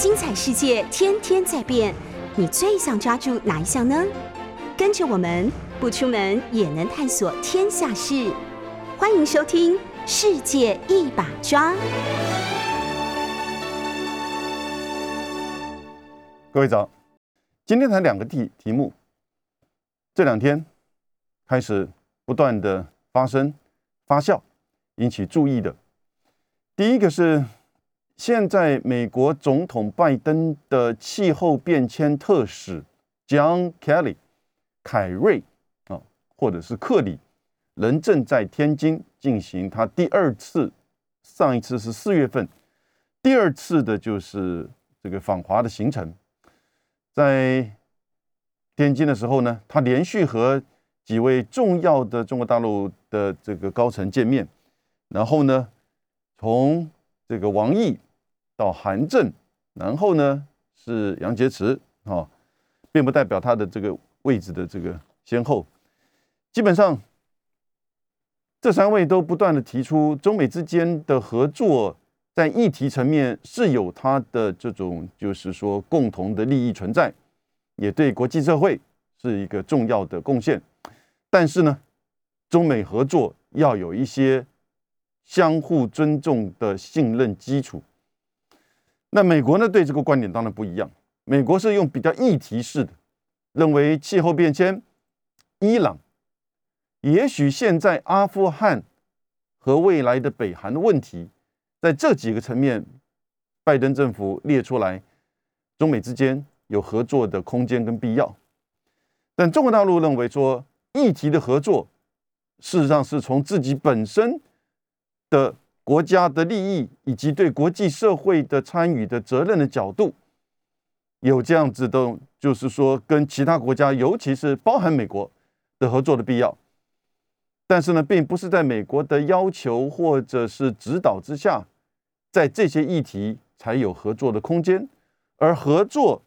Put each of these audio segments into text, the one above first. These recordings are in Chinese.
精彩世界天天在变，你最想抓住哪一项呢？跟着我们不出门也能探索天下事，欢迎收听《世界一把抓》。各位早，今天谈两个题题目，这两天开始不断的发生发酵，引起注意的。第一个是。现在，美国总统拜登的气候变迁特使 John Kelly 凯瑞啊，或者是克里，人正在天津进行他第二次，上一次是四月份，第二次的就是这个访华的行程。在天津的时候呢，他连续和几位重要的中国大陆的这个高层见面，然后呢，从这个王毅。到韩正，然后呢是杨洁篪，啊，并不代表他的这个位置的这个先后。基本上，这三位都不断的提出，中美之间的合作在议题层面是有它的这种，就是说共同的利益存在，也对国际社会是一个重要的贡献。但是呢，中美合作要有一些相互尊重的信任基础。那美国呢？对这个观点当然不一样。美国是用比较议题式的，认为气候变迁、伊朗，也许现在阿富汗和未来的北韩的问题，在这几个层面，拜登政府列出来，中美之间有合作的空间跟必要。但中国大陆认为说，议题的合作，事实上是从自己本身的。国家的利益以及对国际社会的参与的责任的角度，有这样子的，就是说跟其他国家，尤其是包含美国的合作的必要。但是呢，并不是在美国的要求或者是指导之下，在这些议题才有合作的空间。而合作，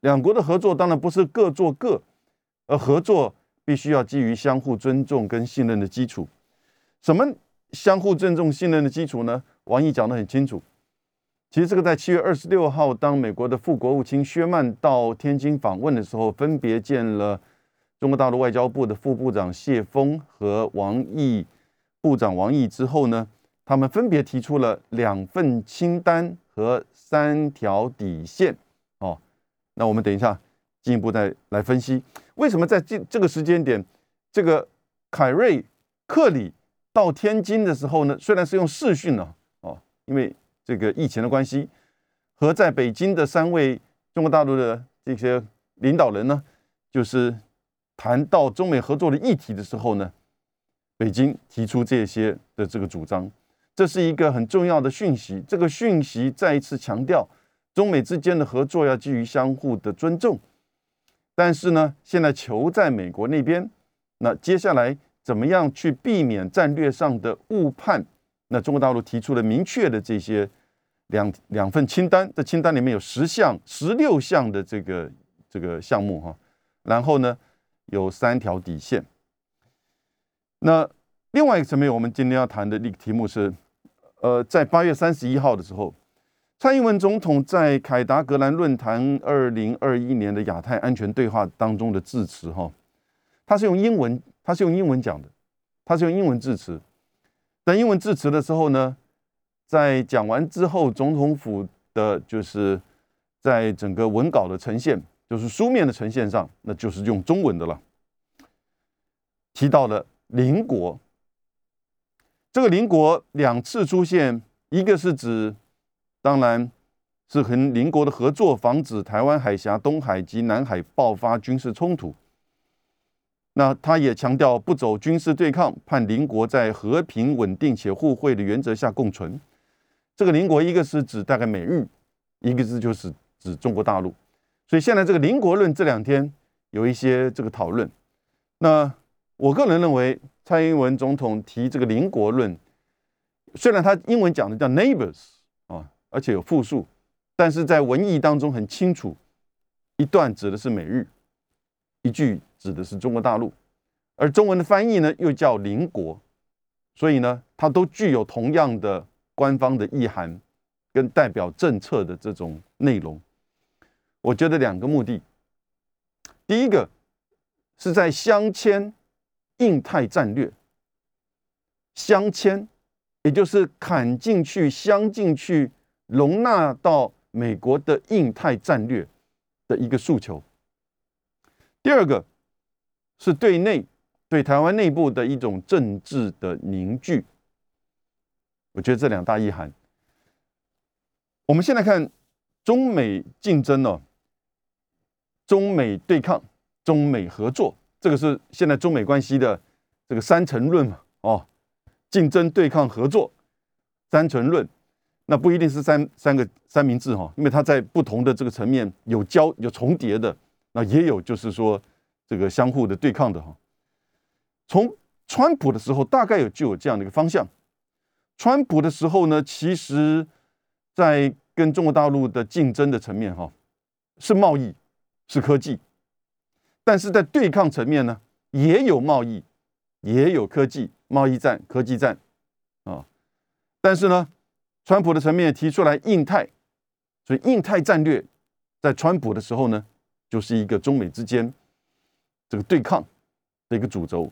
两国的合作当然不是各做各，而合作必须要基于相互尊重跟信任的基础。什么？相互尊重、信任的基础呢？王毅讲得很清楚。其实这个在七月二十六号，当美国的副国务卿薛曼到天津访问的时候，分别见了中国大陆外交部的副部长谢峰和王毅部长王毅之后呢，他们分别提出了两份清单和三条底线。哦，那我们等一下进一步再来分析，为什么在这这个时间点，这个凯瑞克里。到天津的时候呢，虽然是用视讯呢哦，因为这个疫情的关系，和在北京的三位中国大陆的这些领导人呢，就是谈到中美合作的议题的时候呢，北京提出这些的这个主张，这是一个很重要的讯息。这个讯息再一次强调，中美之间的合作要基于相互的尊重。但是呢，现在球在美国那边，那接下来。怎么样去避免战略上的误判？那中国大陆提出了明确的这些两两份清单，这清单里面有十项、十六项的这个这个项目哈。然后呢，有三条底线。那另外一个层面，我们今天要谈的那个题目是，呃，在八月三十一号的时候，蔡英文总统在凯达格兰论坛二零二一年的亚太安全对话当中的致辞哈，他是用英文。他是用英文讲的，他是用英文致辞。等英文致辞的时候呢，在讲完之后，总统府的就是在整个文稿的呈现，就是书面的呈现上，那就是用中文的了。提到了邻国，这个邻国两次出现，一个是指，当然是和邻国的合作，防止台湾海峡、东海及南海爆发军事冲突。那他也强调不走军事对抗，盼邻国在和平、稳定且互惠的原则下共存。这个邻国一个是指大概美日，一个是就是指中国大陆。所以现在这个邻国论这两天有一些这个讨论。那我个人认为，蔡英文总统提这个邻国论，虽然他英文讲的叫 neighbors 啊，而且有复数，但是在文意当中很清楚，一段指的是美日，一句。指的是中国大陆，而中文的翻译呢又叫邻国，所以呢它都具有同样的官方的意涵跟代表政策的这种内容。我觉得两个目的，第一个是在镶嵌印太战略，镶嵌，也就是砍进去、镶进去，容纳到美国的印太战略的一个诉求。第二个是对内对台湾内部的一种政治的凝聚。我觉得这两大意涵。我们先来看中美竞争呢。中美对抗、中美合作，这个是现在中美关系的这个三层论嘛？哦，竞争、对抗、合作，三层论，那不一定是三三个三明治哈，因为它在不同的这个层面有交有重叠的，那也有就是说这个相互的对抗的哈。从川普的时候，大概有就有这样的一个方向。川普的时候呢，其实在跟中国大陆的竞争的层面哈，是贸易。是科技，但是在对抗层面呢，也有贸易，也有科技，贸易战、科技战，啊，但是呢，川普的层面提出来印太，所以印太战略在川普的时候呢，就是一个中美之间这个对抗的一个主轴。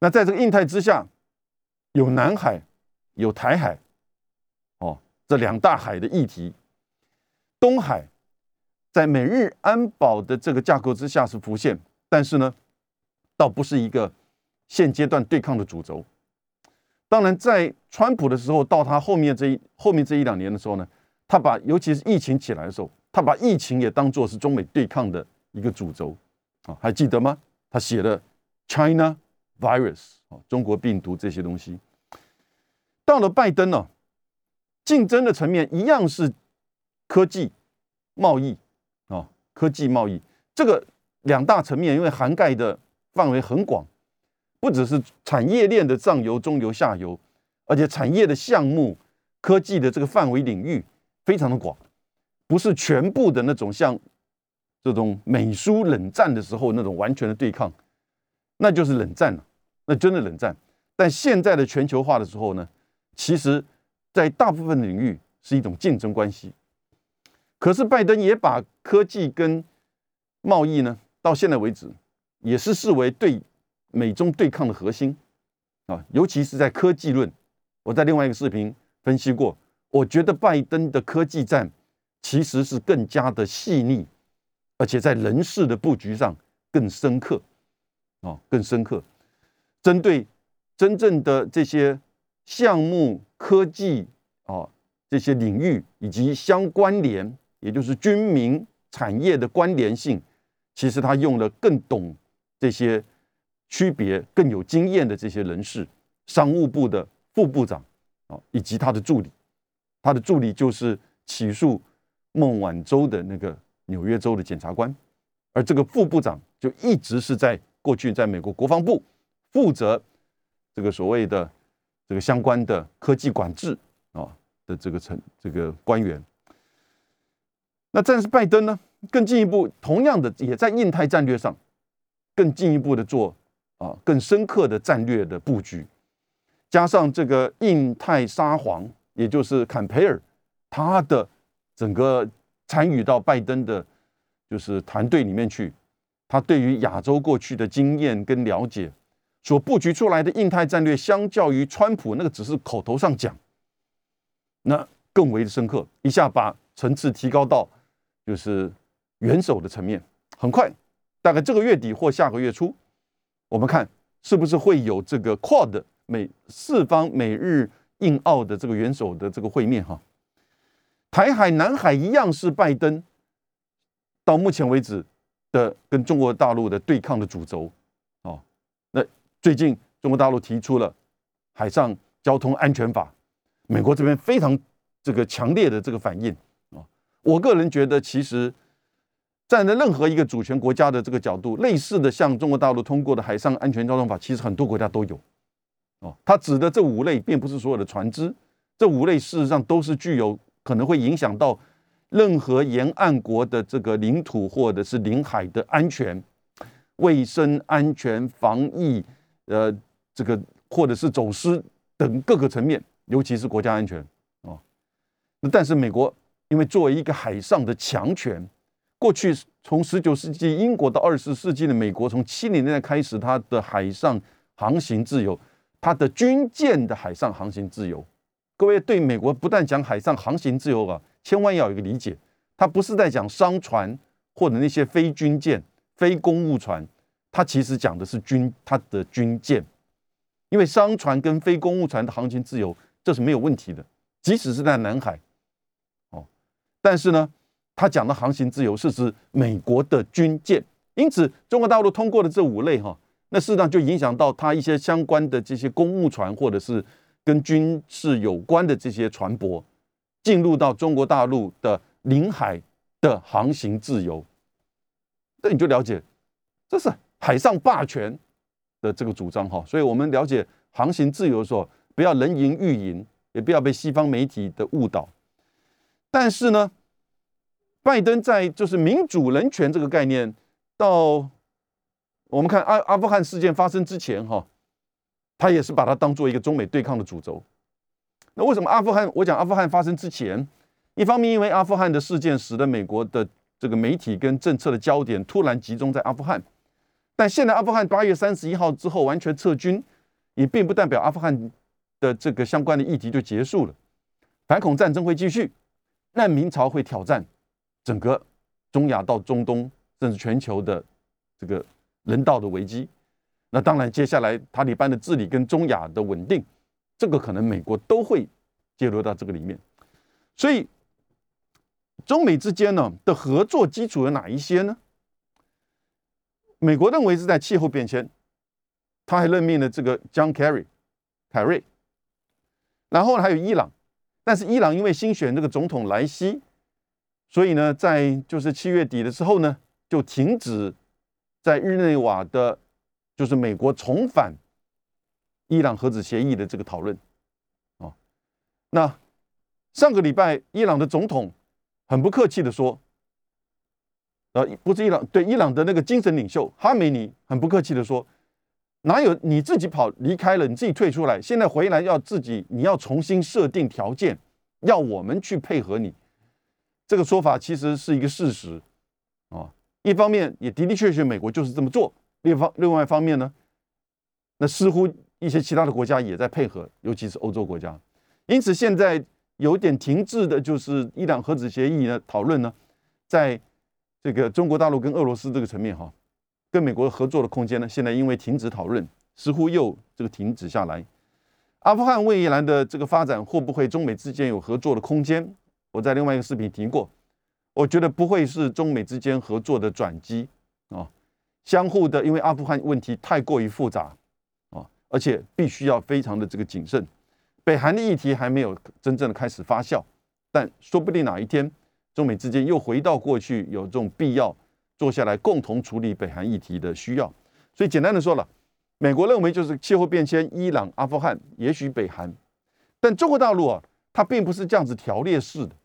那在这个印太之下，有南海，有台海，哦，这两大海的议题，东海。在美日安保的这个架构之下是浮现，但是呢，倒不是一个现阶段对抗的主轴。当然，在川普的时候，到他后面这一后面这一两年的时候呢，他把尤其是疫情起来的时候，他把疫情也当做是中美对抗的一个主轴啊，还记得吗？他写了 China Virus 啊，中国病毒这些东西。到了拜登呢，竞争的层面一样是科技、贸易啊。科技贸易这个两大层面，因为涵盖的范围很广，不只是产业链的上游、中游、下游，而且产业的项目、科技的这个范围领域非常的广，不是全部的那种像这种美苏冷战的时候那种完全的对抗，那就是冷战了，那真的冷战。但现在的全球化的时候呢，其实在大部分领域是一种竞争关系。可是拜登也把科技跟贸易呢，到现在为止也是视为对美中对抗的核心啊，尤其是在科技论。我在另外一个视频分析过，我觉得拜登的科技战其实是更加的细腻，而且在人事的布局上更深刻啊，更深刻。针对真正的这些项目、科技啊这些领域以及相关联。也就是军民产业的关联性，其实他用了更懂这些区别、更有经验的这些人士，商务部的副部长啊，以及他的助理，他的助理就是起诉孟晚舟的那个纽约州的检察官，而这个副部长就一直是在过去在美国国防部负责这个所谓的这个相关的科技管制啊的这个成这个官员。那但是拜登呢，更进一步，同样的也在印太战略上，更进一步的做啊更深刻的战略的布局，加上这个印太沙皇，也就是坎培尔，他的整个参与到拜登的，就是团队里面去，他对于亚洲过去的经验跟了解，所布局出来的印太战略，相较于川普那个只是口头上讲，那更为的深刻，一下把层次提高到。就是元首的层面，很快，大概这个月底或下个月初，我们看是不是会有这个 Quad 美四方美日印澳的这个元首的这个会面哈。台海、南海一样是拜登到目前为止的跟中国大陆的对抗的主轴哦。那最近中国大陆提出了海上交通安全法，美国这边非常这个强烈的这个反应。啊我个人觉得，其实站在任何一个主权国家的这个角度，类似的像中国大陆通过的海上安全交通法，其实很多国家都有。哦，它指的这五类，并不是所有的船只，这五类事实上都是具有可能会影响到任何沿岸国的这个领土或者是领海的安全、卫生安全、防疫，呃，这个或者是走私等各个层面，尤其是国家安全。那但是美国因为作为一个海上的强权，过去从十九世纪英国到二十世纪的美国，从七零年代开始，它的海上航行自由，它的军舰的海上航行自由。各位对美国不但讲海上航行自由啊，千万要有一个理解，它不是在讲商船或者那些非军舰、非公务船，它其实讲的是军它的军舰，因为商船跟非公务船的航行自由这是没有问题的，即使是在南海，哦，但是呢，他讲的航行自由是指美国的军舰，因此中国大陆通过的这五类哈，那事实上就影响到它一些相关的这些公务船或者是。跟军事有关的这些船舶进入到中国大陆的领海的航行自由，那你就了解这是海上霸权的这个主张哈。所以我们了解航行自由的时候，不要人云亦云，也不要被西方媒体的误导。但是呢，拜登在就是民主人权这个概念，到我们看阿阿富汗事件发生之前哈。他也是把它当做一个中美对抗的主轴。那为什么阿富汗？我讲阿富汗发生之前，一方面因为阿富汗的事件使得美国的这个媒体跟政策的焦点突然集中在阿富汗，但现在阿富汗八月三十一号之后完全撤军，也并不代表阿富汗的这个相关的议题就结束了。反恐战争会继续，难民潮会挑战整个中亚到中东甚至全球的这个人道的危机。那当然，接下来塔利班的治理跟中亚的稳定，这个可能美国都会介入到这个里面。所以，中美之间呢的合作基础有哪一些呢？美国认为是在气候变迁，他还任命了这个 John Kerry 凯瑞。然后还有伊朗，但是伊朗因为新选这个总统莱西，所以呢，在就是七月底的时候呢，就停止在日内瓦的。就是美国重返伊朗核子协议的这个讨论，啊，那上个礼拜伊朗的总统很不客气的说，呃，不是伊朗对伊朗的那个精神领袖哈梅尼很不客气的说，哪有你自己跑离开了，你自己退出来，现在回来要自己你要重新设定条件，要我们去配合你，这个说法其实是一个事实，啊，一方面也的的确确美国就是这么做。另方另外一方面呢，那似乎一些其他的国家也在配合，尤其是欧洲国家。因此，现在有点停滞的，就是伊朗核子协议呢讨论呢，在这个中国大陆跟俄罗斯这个层面哈，跟美国合作的空间呢，现在因为停止讨论，似乎又这个停止下来。阿富汗、伊兰的这个发展会不会中美之间有合作的空间？我在另外一个视频提过，我觉得不会是中美之间合作的转机啊。相互的，因为阿富汗问题太过于复杂啊，而且必须要非常的这个谨慎。北韩的议题还没有真正的开始发酵，但说不定哪一天中美之间又回到过去，有这种必要坐下来共同处理北韩议题的需要。所以简单的说了，美国认为就是气候变迁、伊朗、阿富汗，也许北韩，但中国大陆啊，它并不是这样子条列式的，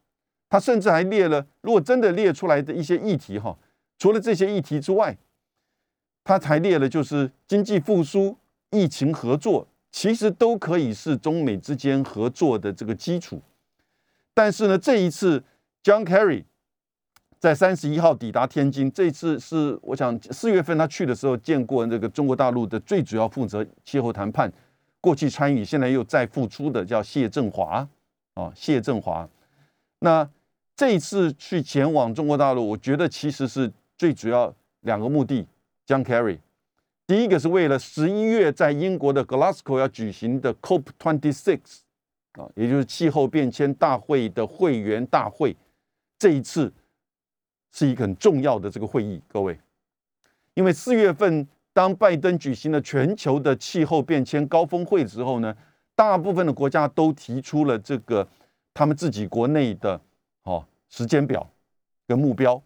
它甚至还列了，如果真的列出来的一些议题哈，除了这些议题之外。他才列了，就是经济复苏、疫情合作，其实都可以是中美之间合作的这个基础。但是呢，这一次 John Kerry 在三十一号抵达天津，这次是我想四月份他去的时候见过这个中国大陆的最主要负责气候谈判、过去参与，现在又再复出的叫谢振华啊，谢振华。那这一次去前往中国大陆，我觉得其实是最主要两个目的。John Kerry，第一个是为了十一月在英国的 Glasgow 要举行的 COP Twenty Six 啊，也就是气候变迁大会的会员大会，这一次是一个很重要的这个会议，各位，因为四月份当拜登举行了全球的气候变迁高峰会之后呢，大部分的国家都提出了这个他们自己国内的哦时间表跟目标。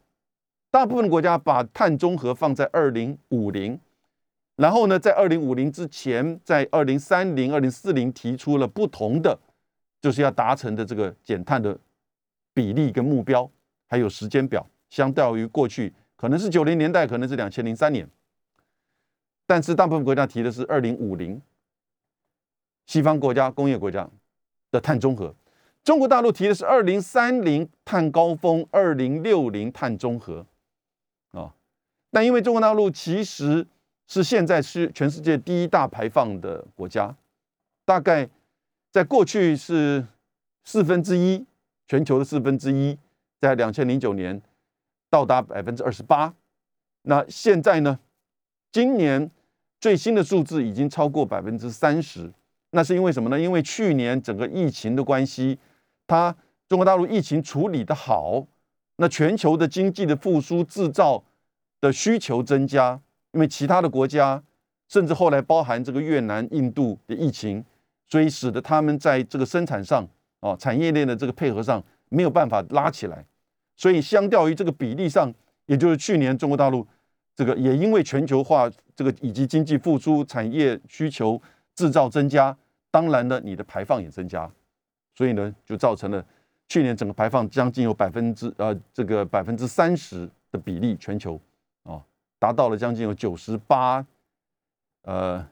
大部分国家把碳中和放在二零五零，然后呢，在二零五零之前，在二零三零、二零四零提出了不同的，就是要达成的这个减碳的比例跟目标，还有时间表，相较于过去可能是九零年代，可能是两千零三年，但是大部分国家提的是二零五零，西方国家、工业国家的碳中和，中国大陆提的是二零三零碳高峰，二零六零碳中和，但因为中国大陆其实是现在是全世界第一大排放的国家，大概在过去是四分之一，全球的四分之一，在两千零九年到达百分之二十八，那现在呢，今年最新的数字已经超过百分之三十，那是因为什么呢？因为去年整个疫情的关系。它中国大陆疫情处理的好，那全球的经济的复苏、制造的需求增加，因为其他的国家，甚至后来包含这个越南、印度的疫情，所以使得他们在这个生产上啊，产业链的这个配合上没有办法拉起来，所以相较于这个比例上，也就是去年中国大陆这个也因为全球化这个以及经济复苏、产业需求、制造增加，当然呢，你的排放也增加。所以呢，就造成了去年整个排放将近有百分之呃这个百分之三十的比例，全球达到了将近有九十八呃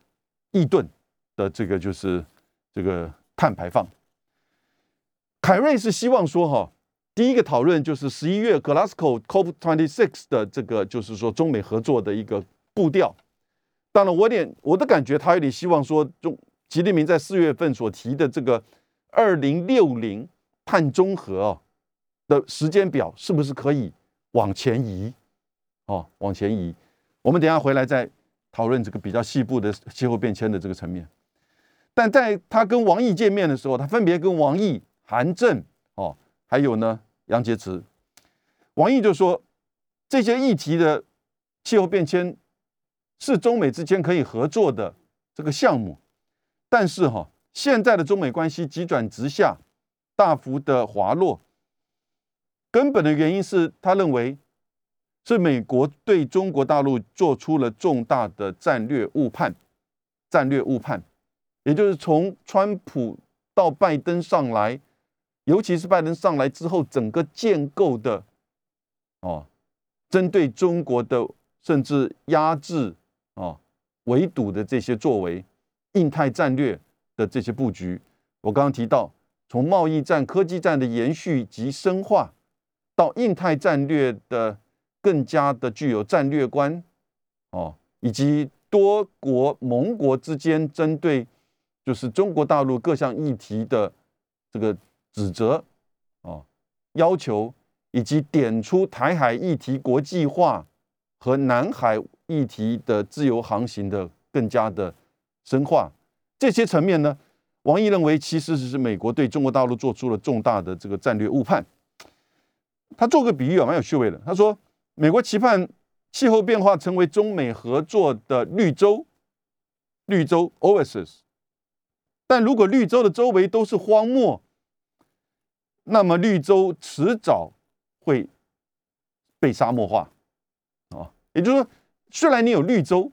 亿吨的这个就是这个碳排放。凯瑞是希望说哈，第一个讨论就是十一月 Glasgow COP twenty six 的这个就是说中美合作的一个步调。当然，我点我的感觉，他有点希望说中吉利明在四月份所提的这个。二零六零碳中和的时间表是不是可以往前移？哦，往前移。我们等下回来再讨论这个比较细部的气候变迁的这个层面。但在他跟王毅见面的时候，他分别跟王毅、韩正哦，还有呢杨洁篪。王毅就说，这些议题的气候变迁是中美之间可以合作的这个项目，但是哈。现在的中美关系急转直下，大幅的滑落，根本的原因是他认为是美国对中国大陆做出了重大的战略误判，战略误判，也就是从川普到拜登上来，尤其是拜登上来之后，整个建构的哦，针对中国的甚至压制哦、围堵的这些作为，印太战略。的这些布局，我刚刚提到，从贸易战、科技战的延续及深化，到印太战略的更加的具有战略观，哦，以及多国盟国之间针对就是中国大陆各项议题的这个指责，哦，要求，以及点出台海议题国际化和南海议题的自由航行的更加的深化。这些层面呢，王毅认为其实是美国对中国大陆做出了重大的这个战略误判。他做个比喻啊，蛮有趣味的。他说，美国期盼气候变化成为中美合作的绿洲，绿洲 （oasis）。但如果绿洲的周围都是荒漠，那么绿洲迟早会被沙漠化。啊，也就是说，虽然你有绿洲，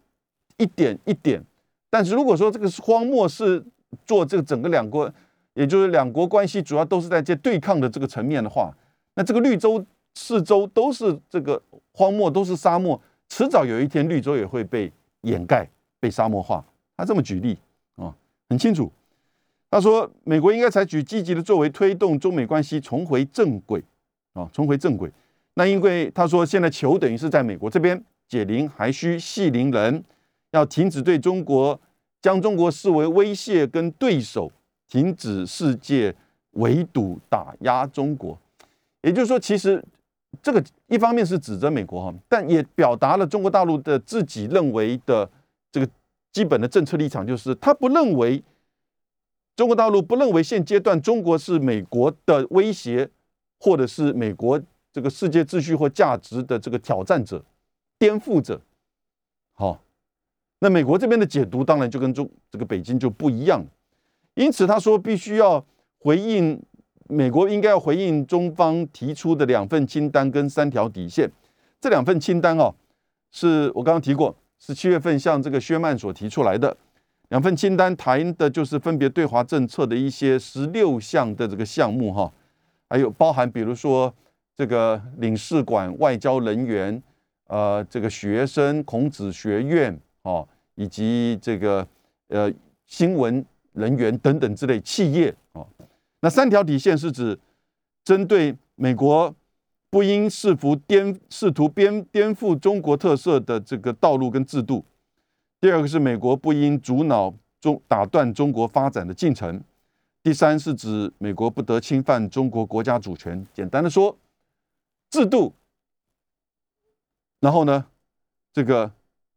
一点一点。但是如果说这个荒漠是做这个整个两国，也就是两国关系主要都是在这对抗的这个层面的话，那这个绿洲四周都是这个荒漠，都是沙漠，迟早有一天绿洲也会被掩盖、被沙漠化。他这么举例啊，很清楚。他说，美国应该采取积极的作为，推动中美关系重回正轨啊，重回正轨。那因为他说，现在球等于是在美国这边，解铃还需系铃人。要停止对中国将中国视为威胁跟对手，停止世界围堵打压中国。也就是说，其实这个一方面是指责美国哈，但也表达了中国大陆的自己认为的这个基本的政策立场，就是他不认为中国大陆不认为现阶段中国是美国的威胁，或者是美国这个世界秩序或价值的这个挑战者、颠覆者。好。那美国这边的解读当然就跟中这个北京就不一样，因此他说必须要回应美国应该要回应中方提出的两份清单跟三条底线。这两份清单哦，是我刚刚提过，是七月份向这个薛曼所提出来的两份清单，谈的就是分别对华政策的一些十六项的这个项目哈，还有包含比如说这个领事馆、外交人员、呃这个学生、孔子学院哦。以及这个呃新闻人员等等之类企业哦，那三条底线是指针对美国不应试图颠试图颠颠覆中国特色的这个道路跟制度。第二个是美国不应阻挠中打断中国发展的进程。第三是指美国不得侵犯中国国家主权。简单的说，制度，然后呢，这个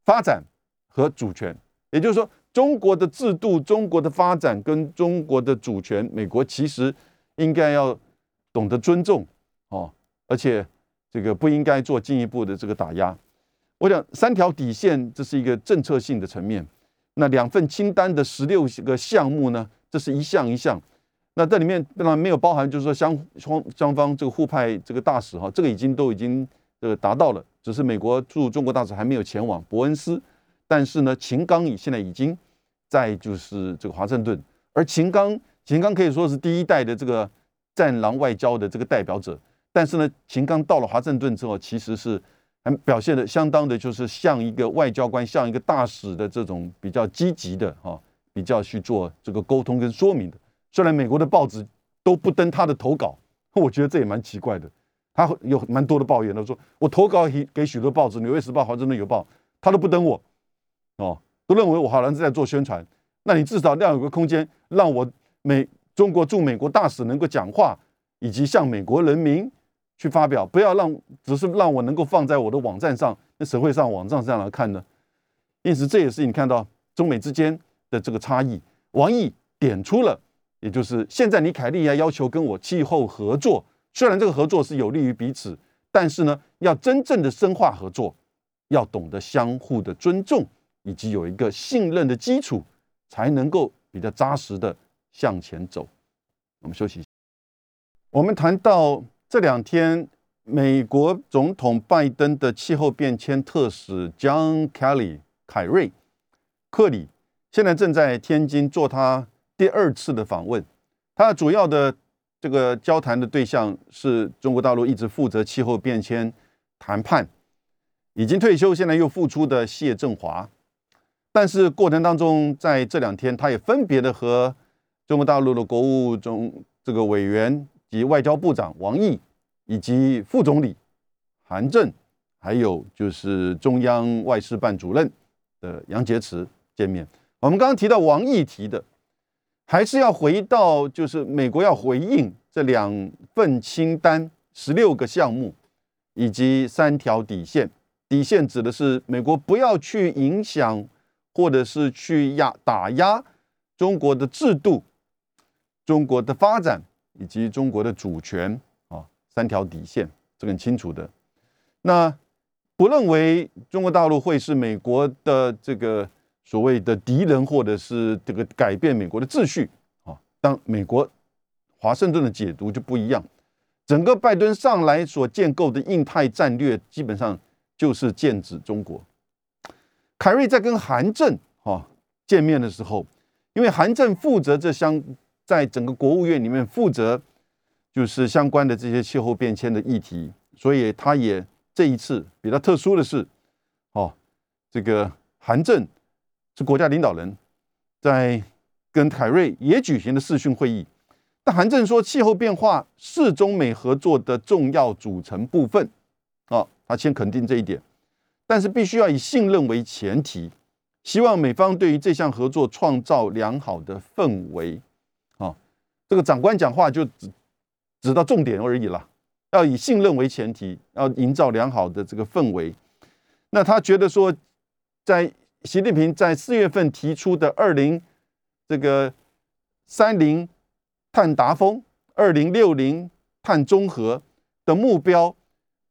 发展和主权，也就是说。中国的制度、中国的发展跟中国的主权，美国其实应该要懂得尊重哦，而且这个不应该做进一步的这个打压。我想三条底线，这是一个政策性的层面。那两份清单的十六个项目呢，这是一项一项。那这里面当然没有包含，就是说相双双方这个互派这个大使哈，这个已经都已经呃达到了，只是美国驻中国大使还没有前往伯恩斯。但是呢，秦刚已现在已经。再就是这个华盛顿，而秦刚，秦刚可以说是第一代的这个战狼外交的这个代表者。但是呢，秦刚到了华盛顿之后，其实是还表现的相当的，就是像一个外交官，像一个大使的这种比较积极的哈，比较去做这个沟通跟说明的。虽然美国的报纸都不登他的投稿，我觉得这也蛮奇怪的。他有蛮多的抱怨，他说我投稿给许多报纸，《纽约时报》《华盛顿邮报》，他都不登我哦。都认为我好像是在做宣传，那你至少要有个空间，让我美中国驻美国大使能够讲话，以及向美国人民去发表，不要让只是让我能够放在我的网站上，那社会上网站上来看呢？因此，这也是你看到中美之间的这个差异。王毅点出了，也就是现在你凯利亚要求跟我气候合作，虽然这个合作是有利于彼此，但是呢，要真正的深化合作，要懂得相互的尊重。以及有一个信任的基础，才能够比较扎实的向前走。我们休息一下。我们谈到这两天，美国总统拜登的气候变迁特使 John Kelly 凯瑞克里，现在正在天津做他第二次的访问。他主要的这个交谈的对象是中国大陆一直负责气候变迁谈判，已经退休现在又复出的谢振华。但是过程当中，在这两天，他也分别的和中国大陆的国务中这个委员及外交部长王毅，以及副总理韩正，还有就是中央外事办主任的杨洁篪见面。我们刚刚提到王毅提的，还是要回到就是美国要回应这两份清单十六个项目以及三条底线。底线指的是美国不要去影响。或者是去压打压中国的制度、中国的发展以及中国的主权啊，三条底线这很清楚的。那不认为中国大陆会是美国的这个所谓的敌人，或者是这个改变美国的秩序啊？当美国华盛顿的解读就不一样，整个拜登上来所建构的印太战略，基本上就是剑指中国。凯瑞在跟韩正哈见面的时候，因为韩正负责这相在整个国务院里面负责就是相关的这些气候变迁的议题，所以他也这一次比较特殊的是，哦，这个韩正是国家领导人，在跟凯瑞也举行了视讯会议。但韩正说，气候变化是中美合作的重要组成部分，啊，他先肯定这一点。但是必须要以信任为前提，希望美方对于这项合作创造良好的氛围。啊，这个长官讲话就只指到重点而已了，要以信任为前提，要营造良好的这个氛围。那他觉得说，在习近平在四月份提出的二零这个三零碳达峰、二零六零碳中和的目标，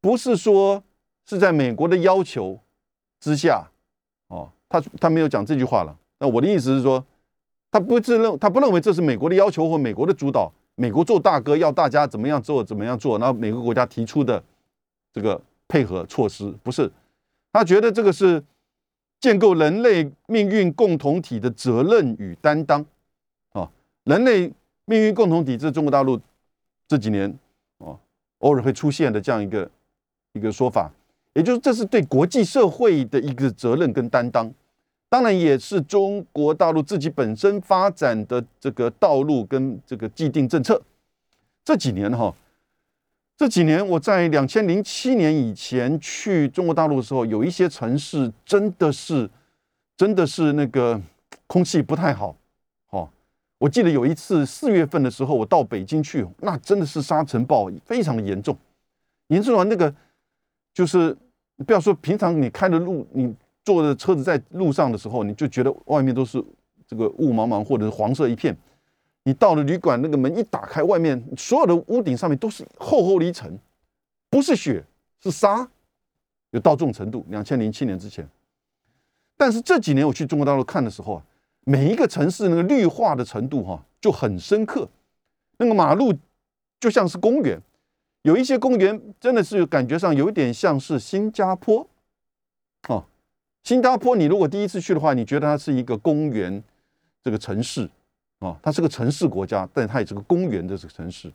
不是说。是在美国的要求之下，哦，他他没有讲这句话了。那我的意思是说，他不自认，他不认为这是美国的要求或美国的主导，美国做大哥要大家怎么样做怎么样做，然后每个国家提出的这个配合措施，不是。他觉得这个是建构人类命运共同体的责任与担当，啊，人类命运共同体是中国大陆这几年哦偶尔会出现的这样一个一个说法。也就是这是对国际社会的一个责任跟担当，当然也是中国大陆自己本身发展的这个道路跟这个既定政策。这几年哈，这几年我在两千零七年以前去中国大陆的时候，有一些城市真的是真的是那个空气不太好。哦，我记得有一次四月份的时候，我到北京去，那真的是沙尘暴非常的严重，严重到那个就是不要说平常你开的路你。坐的车子在路上的时候，你就觉得外面都是这个雾茫茫或者是黄色一片。你到了旅馆，那个门一打开，外面所有的屋顶上面都是厚厚的一层，不是雪是沙，有到这种程度。两千零七年之前，但是这几年我去中国大陆看的时候啊，每一个城市那个绿化的程度哈就很深刻，那个马路就像是公园，有一些公园真的是感觉上有点像是新加坡，哦。新加坡，你如果第一次去的话，你觉得它是一个公园这个城市啊，它是个城市国家，但它也是个公园的这个城市。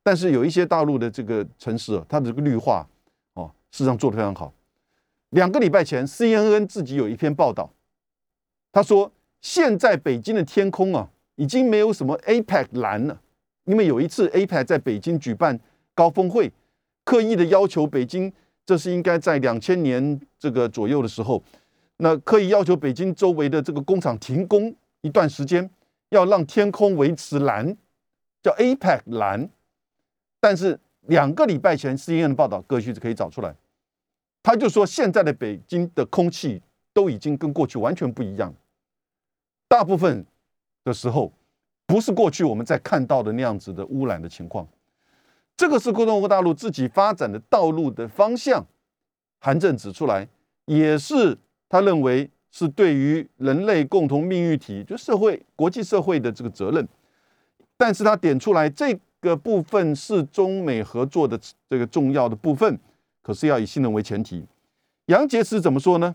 但是有一些大陆的这个城市，它的这个绿化哦，事实上做得非常好。两个礼拜前，CNN 自己有一篇报道，他说现在北京的天空啊，已经没有什么 APEC 蓝了，因为有一次 APEC 在北京举办高峰会，刻意的要求北京，这是应该在两千年这个左右的时候。那刻意要求北京周围的这个工厂停工一段时间，要让天空维持蓝，叫 APEC 蓝。但是两个礼拜前 CNN 的报道，各位子可以找出来，他就说现在的北京的空气都已经跟过去完全不一样，大部分的时候不是过去我们在看到的那样子的污染的情况。这个是中国大陆自己发展的道路的方向，韩正指出来，也是。他认为是对于人类共同命运体，就社会、国际社会的这个责任，但是他点出来这个部分是中美合作的这个重要的部分，可是要以信任为前提。杨洁篪怎么说呢？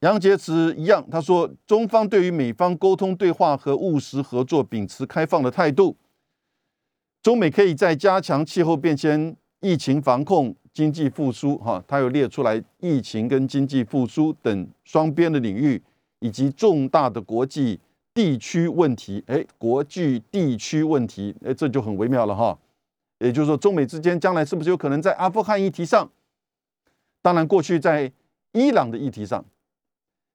杨洁篪一样，他说中方对于美方沟通对话和务实合作秉持开放的态度，中美可以在加强气候变迁、疫情防控。经济复苏，哈，他又列出来疫情跟经济复苏等双边的领域，以及重大的国际地区问题，哎，国际地区问题，哎，这就很微妙了哈。也就是说，中美之间将来是不是有可能在阿富汗议题上？当然，过去在伊朗的议题上，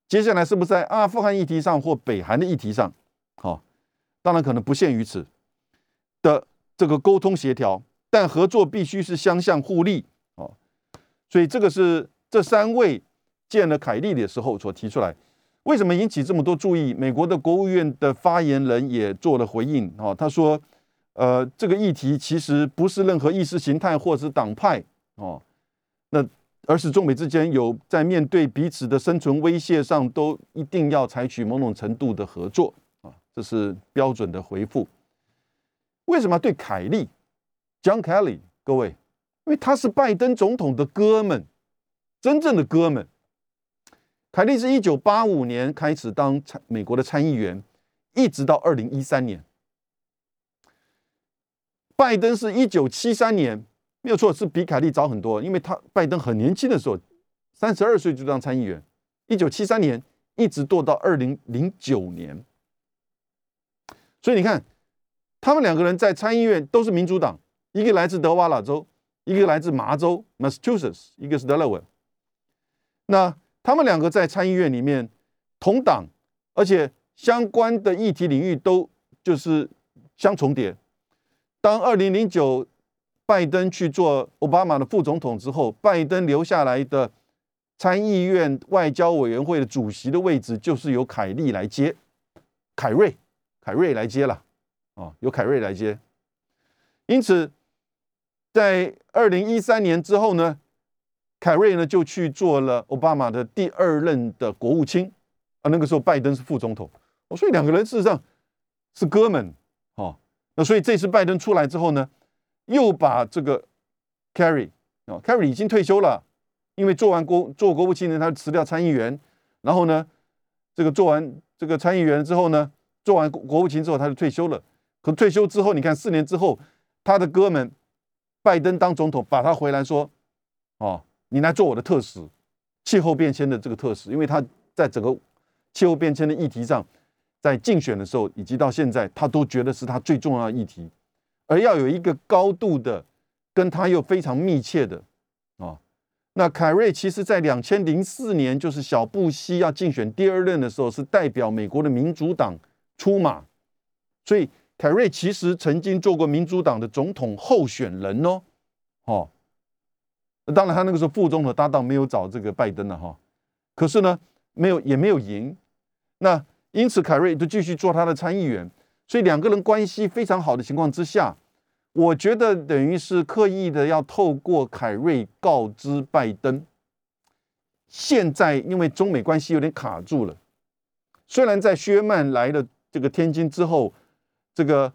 接下来是不是在阿富汗议题上或北韩的议题上？好，当然可能不限于此的这个沟通协调，但合作必须是相向互利。所以这个是这三位见了凯利的时候所提出来，为什么引起这么多注意？美国的国务院的发言人也做了回应啊，他说：“呃，这个议题其实不是任何意识形态或是党派哦，那而是中美之间有在面对彼此的生存威胁上都一定要采取某种程度的合作啊，这是标准的回复。为什么对凯利，John Kelly，各位？”因为他是拜登总统的哥们，真正的哥们。凯利是一九八五年开始当参美国的参议员，一直到二零一三年。拜登是一九七三年，没有错，是比凯利早很多。因为他拜登很年轻的时候，三十二岁就当参议员，一九七三年一直做到二零零九年。所以你看，他们两个人在参议院都是民主党，一个来自德瓦拉州。一个来自麻州 （Massachusetts），一个是 Delaware。那他们两个在参议院里面同党，而且相关的议题领域都就是相重叠。当二零零九拜登去做奥巴马的副总统之后，拜登留下来的参议院外交委员会的主席的位置就是由凯利来接，凯瑞，凯瑞来接了，啊，由凯瑞来接。因此。在二零一三年之后呢，凯瑞呢就去做了奥巴马的第二任的国务卿啊。那个时候拜登是副总统，哦，所以两个人事实上是哥们哦。那所以这次拜登出来之后呢，又把这个凯瑞啊，凯瑞已经退休了，因为做完国做国务卿呢，他辞掉参议员，然后呢，这个做完这个参议员之后呢，做完国务卿之后他就退休了。可退休之后，你看四年之后，他的哥们。拜登当总统，把他回来说：“哦，你来做我的特使，气候变迁的这个特使，因为他在整个气候变迁的议题上，在竞选的时候以及到现在，他都觉得是他最重要的议题，而要有一个高度的跟他又非常密切的啊。那凯瑞其实在两千零四年，就是小布希要竞选第二任的时候，是代表美国的民主党出马，所以凯瑞其实曾经做过民主党的总统候选人哦，哦。当然，他那个时候副总统搭档没有找这个拜登了哈，可是呢，没有也没有赢，那因此凯瑞就继续做他的参议员，所以两个人关系非常好的情况之下，我觉得等于是刻意的要透过凯瑞告知拜登，现在因为中美关系有点卡住了，虽然在薛曼来了这个天津之后，这个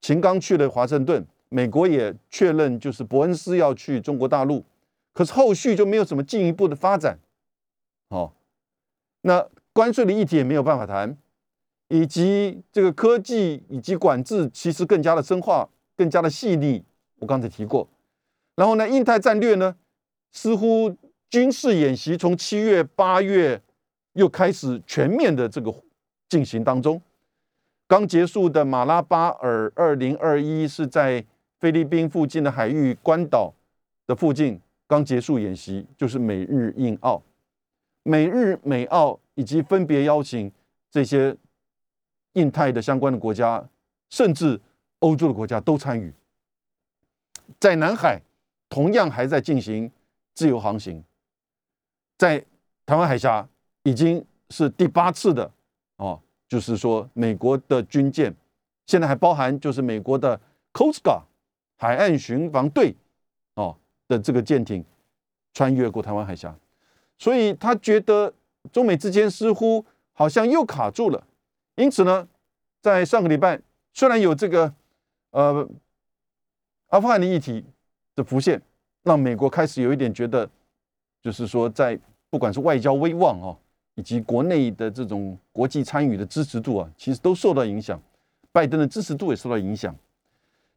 秦刚去了华盛顿。美国也确认，就是伯恩斯要去中国大陆，可是后续就没有什么进一步的发展。哦，那关税的议题也没有办法谈，以及这个科技以及管制其实更加的深化，更加的细腻。我刚才提过，然后呢，印太战略呢，似乎军事演习从七月八月又开始全面的这个进行当中。刚结束的马拉巴尔二零二一是在。菲律宾附近的海域，关岛的附近刚结束演习，就是美日印澳、美日美澳以及分别邀请这些印太的相关的国家，甚至欧洲的国家都参与。在南海同样还在进行自由航行，在台湾海峡已经是第八次的哦，就是说美国的军舰现在还包含就是美国的 Coast Guard。海岸巡防队，哦的这个舰艇穿越过台湾海峡，所以他觉得中美之间似乎好像又卡住了。因此呢，在上个礼拜，虽然有这个呃阿富汗的议题的浮现，让美国开始有一点觉得，就是说在不管是外交威望哦，以及国内的这种国际参与的支持度啊，其实都受到影响，拜登的支持度也受到影响。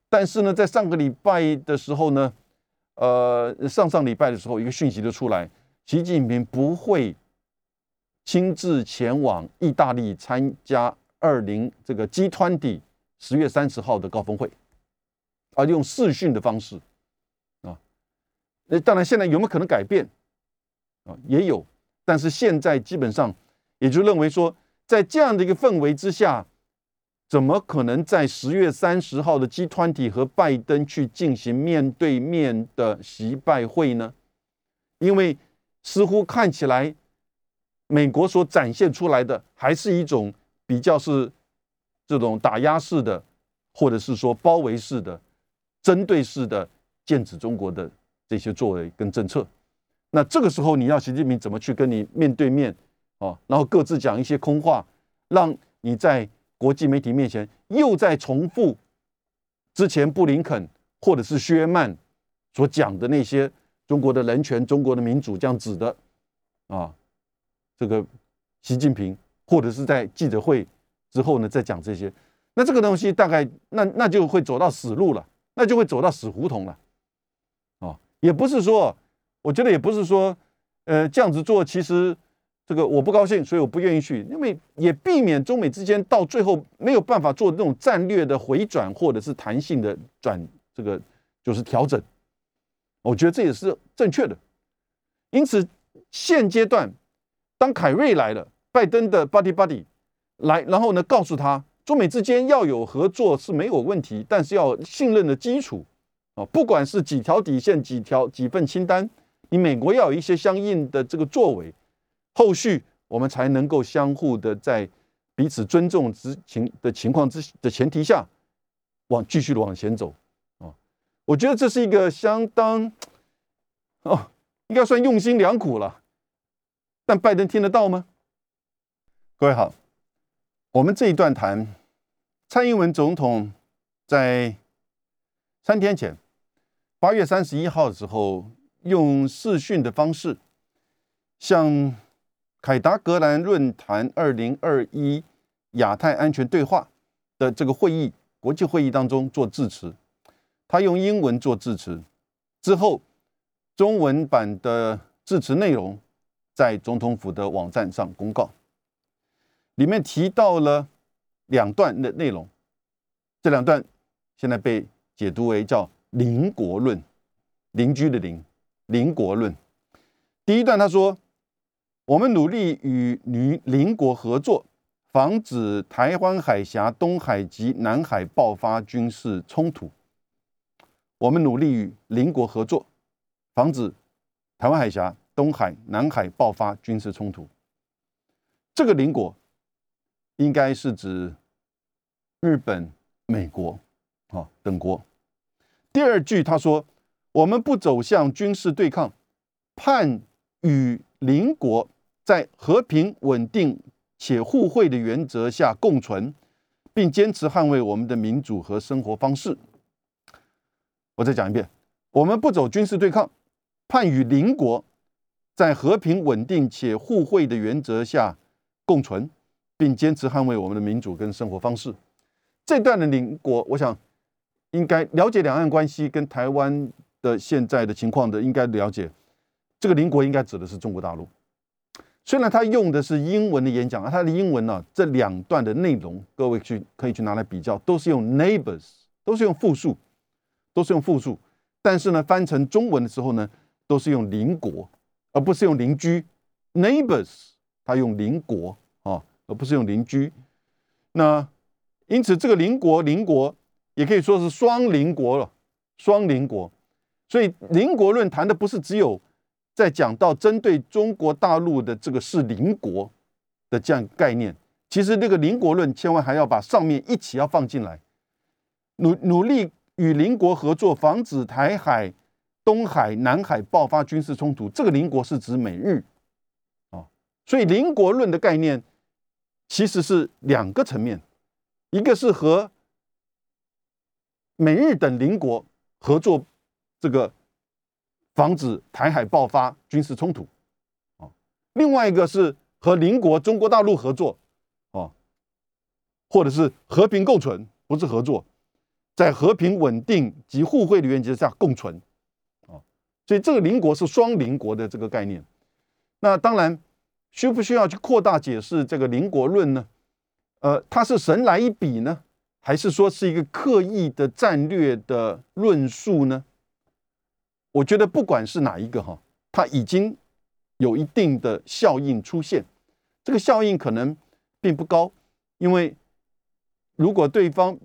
但是呢，在上个礼拜的时候呢，呃，上上礼拜的时候，一个讯息就出来，习近平不会亲自前往意大利参加二零这个 G 团体十月三十号的高峰会，而用视讯的方式啊。那当然，现在有没有可能改变啊？也有，但是现在基本上也就认为说，在这样的一个氛围之下。怎么可能在十月三十号的 G 团体和拜登去进行面对面的习拜会呢？因为似乎看起来，美国所展现出来的还是一种比较是这种打压式的，或者是说包围式的、针对式的剑指中国的这些作为跟政策。那这个时候，你要习近平怎么去跟你面对面哦？然后各自讲一些空话，让你在。国际媒体面前又在重复之前布林肯或者是薛曼所讲的那些中国的人权、中国的民主这样子的啊，这个习近平或者是在记者会之后呢再讲这些，那这个东西大概那那就会走到死路了，那就会走到死胡同了啊，也不是说，我觉得也不是说，呃，这样子做其实。这个我不高兴，所以我不愿意去，因为也避免中美之间到最后没有办法做那种战略的回转或者是弹性的转，这个就是调整。我觉得这也是正确的。因此，现阶段当凯瑞来了，拜登的 buddy buddy 来，然后呢告诉他，中美之间要有合作是没有问题，但是要信任的基础啊，不管是几条底线、几条几份清单，你美国要有一些相应的这个作为。后续我们才能够相互的在彼此尊重之情的情况之的前提下，往继续的往前走啊！我觉得这是一个相当哦，应该算用心良苦了。但拜登听得到吗？各位好，我们这一段谈蔡英文总统在三天前八月三十一号的时候，用视讯的方式向。凯达格兰论坛二零二一亚太安全对话的这个会议国际会议当中做致辞，他用英文做致辞，之后中文版的致辞内容在总统府的网站上公告。里面提到了两段的内容，这两段现在被解读为叫“邻国论”，邻居的邻，邻国论。第一段他说：“我们努力与邻邻国合作，防止台湾海峡、东海及南海爆发军事冲突。我们努力与邻国合作，防止台湾海峡、东海、南海爆发军事冲突。这个邻国应该是指日本、美国啊等国。第二句他说：我们不走向军事对抗，盼。”与邻国在和平、稳定且互惠的原则下共存，并坚持捍卫我们的民主和生活方式。我再讲一遍：我们不走军事对抗，盼与邻国在和平、稳定且互惠的原则下共存，并坚持捍卫我们的民主跟生活方式。这段的邻国，我想应该了解两岸关系跟台湾的现在的情况的，应该了解。这个邻国应该指的是中国大陆，虽然他用的是英文的演讲，而他的英文呢，这两段的内容，各位去可以去拿来比较，都是用 neighbors，都是用复数，都是用复数，但是呢，翻成中文的时候呢，都是用邻国，而不是用邻居，neighbors，他用邻国啊，而不是用邻居。那因此，这个邻国邻国也可以说是双邻国了，双邻国。所以邻国论谈的不是只有。在讲到针对中国大陆的这个是邻国的这样概念，其实这个邻国论千万还要把上面一起要放进来，努努力与邻国合作，防止台海、东海、南海爆发军事冲突。这个邻国是指美日啊，所以邻国论的概念其实是两个层面，一个是和美日等邻国合作，这个。防止台海爆发军事冲突，啊，另外一个是和邻国中国大陆合作，啊，或者是和平共存，不是合作，在和平稳定及互惠的原则下共存，啊，所以这个邻国是双邻国的这个概念。那当然需不需要去扩大解释这个邻国论呢？呃，它是神来一笔呢，还是说是一个刻意的战略的论述呢？我觉得不管是哪一个哈，它已经有一定的效应出现。这个效应可能并不高，因为如果对方，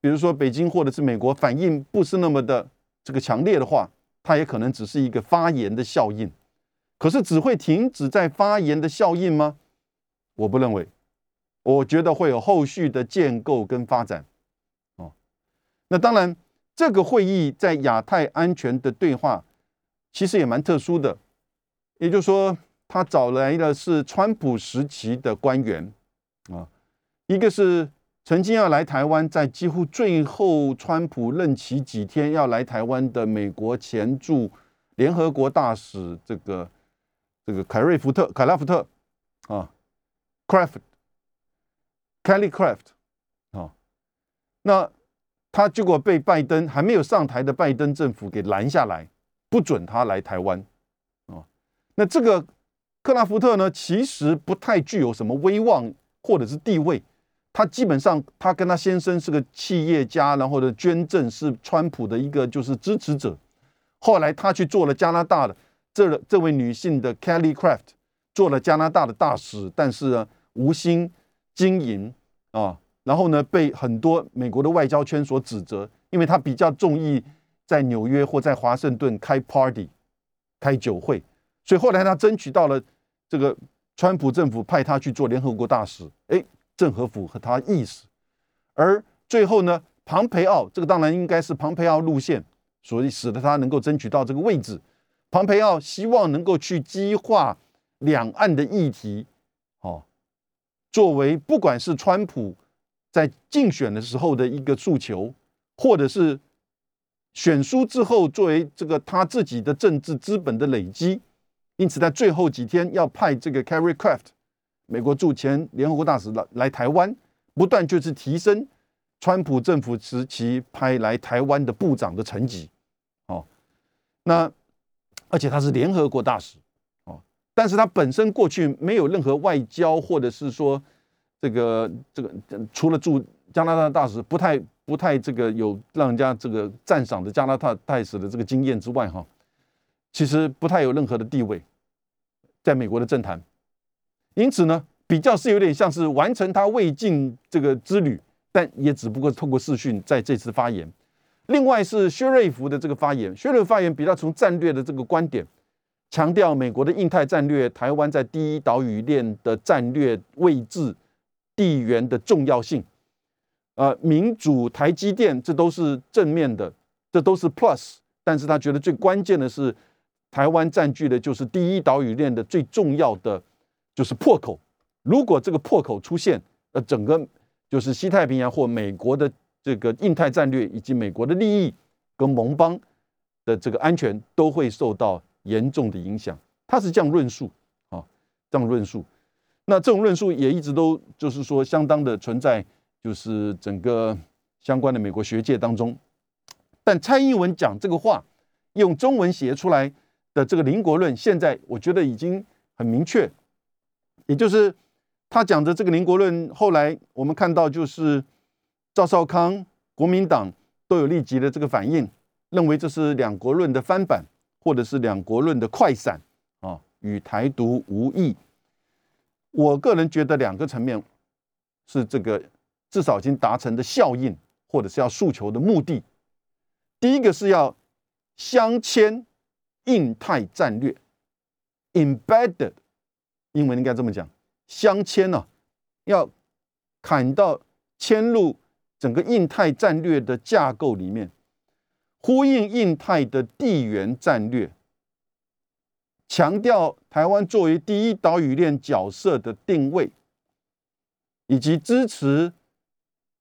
比如说北京或者是美国反应不是那么的这个强烈的话，它也可能只是一个发言的效应。可是只会停止在发言的效应吗？我不认为。我觉得会有后续的建构跟发展。哦，那当然。这个会议在亚太安全的对话，其实也蛮特殊的。也就是说，他找来的是川普时期的官员啊，一个是曾经要来台湾，在几乎最后川普任期几天要来台湾的美国前驻联合国大使这个这个凯瑞福特凯拉福特啊，Craft，Kelly Craft 啊，那。他结果被拜登还没有上台的拜登政府给拦下来，不准他来台湾，啊，那这个克拉福特呢，其实不太具有什么威望或者是地位，他基本上他跟他先生是个企业家，然后的捐赠是川普的一个就是支持者，后来他去做了加拿大的这这位女性的 Kelly Craft 做了加拿大的大使，但是呢无心经营啊。然后呢，被很多美国的外交圈所指责，因为他比较中意在纽约或在华盛顿开 party、开酒会，所以后来他争取到了这个川普政府派他去做联合国大使，哎，正合符合他意思。而最后呢，庞培奥这个当然应该是庞培奥路线，所以使得他能够争取到这个位置。庞培奥希望能够去激化两岸的议题，哦，作为不管是川普。在竞选的时候的一个诉求，或者是选书之后作为这个他自己的政治资本的累积，因此在最后几天要派这个 Carrie Craft，美国驻前联合国大使来来台湾，不断就是提升川普政府时期派来台湾的部长的层级，哦，那而且他是联合国大使，哦，但是他本身过去没有任何外交或者是说。这个这个除了驻加拿大大使不太不太这个有让人家这个赞赏的加拿大大使的这个经验之外，哈，其实不太有任何的地位，在美国的政坛。因此呢，比较是有点像是完成他未尽这个之旅，但也只不过透过视讯在这次发言。另外是薛瑞福的这个发言，薛瑞福发言比较从战略的这个观点，强调美国的印太战略，台湾在第一岛屿链的战略位置、地缘的重要性，呃，民主、台积电这都是正面的，这都是 plus。但是他觉得最关键的是，台湾占据的就是第一岛屿链的最重要的就是破口。如果这个破口出现，呃，整个就是西太平洋或美国的。这个印太战略以及美国的利益跟盟邦的这个安全都会受到严重的影响，他是这样论述啊，这样论述。那这种论述也一直都就是说相当的存在，就是整个相关的美国学界当中。但蔡英文讲这个话，用中文写出来的这个邻国论，现在我觉得已经很明确，也就是他讲的这个邻国论，后来我们看到就是。赵少康、国民党都有立即的这个反应，认为这是两国论的翻版，或者是两国论的快闪啊，与台独无异。我个人觉得两个层面是这个至少已经达成的效应，或者是要诉求的目的。第一个是要镶嵌印太战略，embedded，英文应该这么讲，镶嵌呢，要砍到嵌入。整个印太战略的架构里面，呼应印太的地缘战略，强调台湾作为第一岛屿链角色的定位，以及支持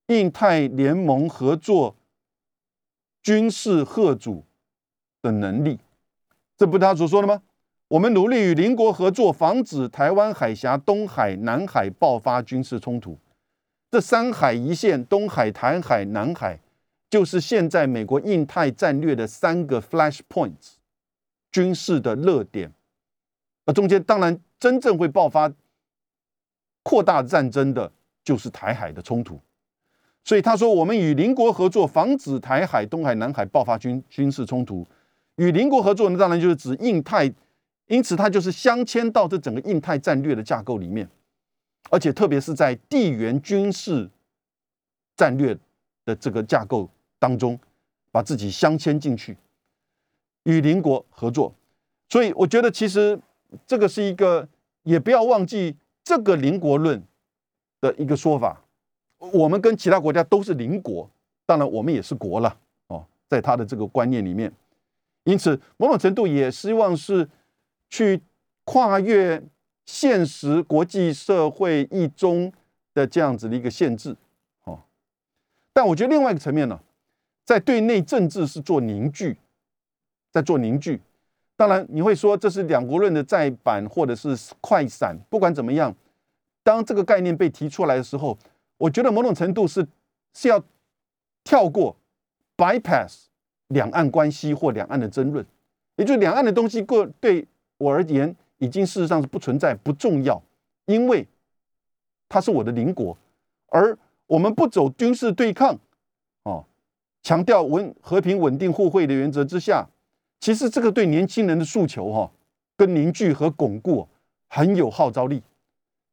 印太联盟合作、军事贺主的能力。这不是他所说的吗？我们努力与邻国合作，防止台湾海峡、东海、南海爆发军事冲突。这三海一线，东海、台海、南海，就是现在美国印太战略的三个 flash points，军事的热点。那中间当然真正会爆发扩大战争的，就是台海的冲突。所以他说，我们与邻国合作，防止台海、东海、南海爆发军军事冲突。与邻国合作呢，当然就是指印太，因此它就是镶嵌到这整个印太战略的架构里面。而且特别是在地缘军事战略的这个架构当中，把自己镶嵌进去，与邻国合作。所以我觉得，其实这个是一个，也不要忘记这个邻国论的一个说法。我们跟其他国家都是邻国，当然我们也是国了哦，在他的这个观念里面，因此某种程度也希望是去跨越。现实国际社会一中的这样子的一个限制，哦，但我觉得另外一个层面呢，在对内政治是做凝聚，在做凝聚。当然你会说这是两国论的再版或者是快闪，不管怎么样，当这个概念被提出来的时候，我觉得某种程度是是要跳过 bypass 两岸关系或两岸的争论，也就是两岸的东西过对我而言。已经事实上是不存在、不重要，因为它是我的邻国，而我们不走军事对抗，哦，强调稳和平、稳定、互惠的原则之下，其实这个对年轻人的诉求哈，跟凝聚和巩固很有号召力，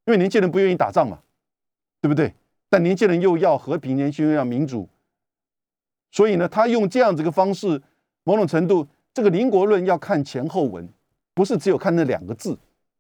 因为年轻人不愿意打仗嘛，对不对？但年轻人又要和平，年轻人又要民主，所以呢，他用这样子个方式，某种程度，这个邻国论要看前后文。不是只有看那两个字，